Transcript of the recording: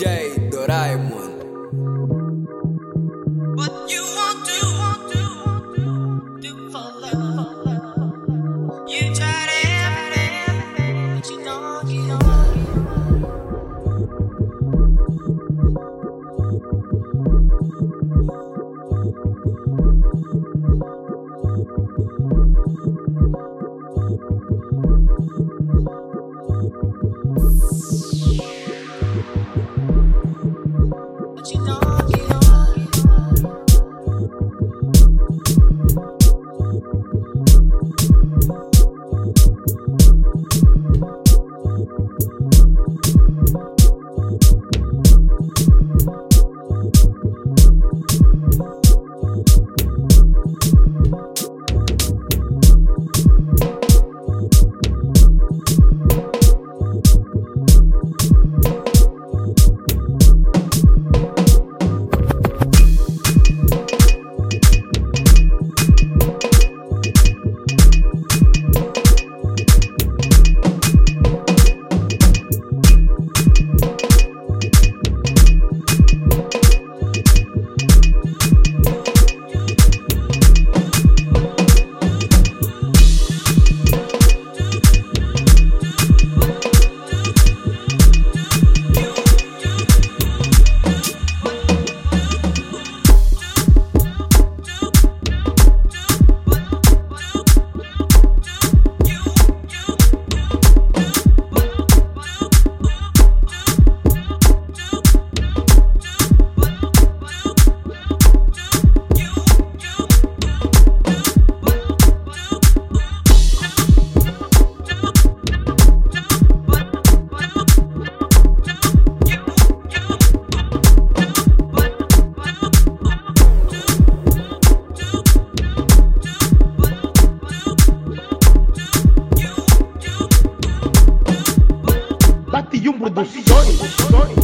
DJs. dos sonhos.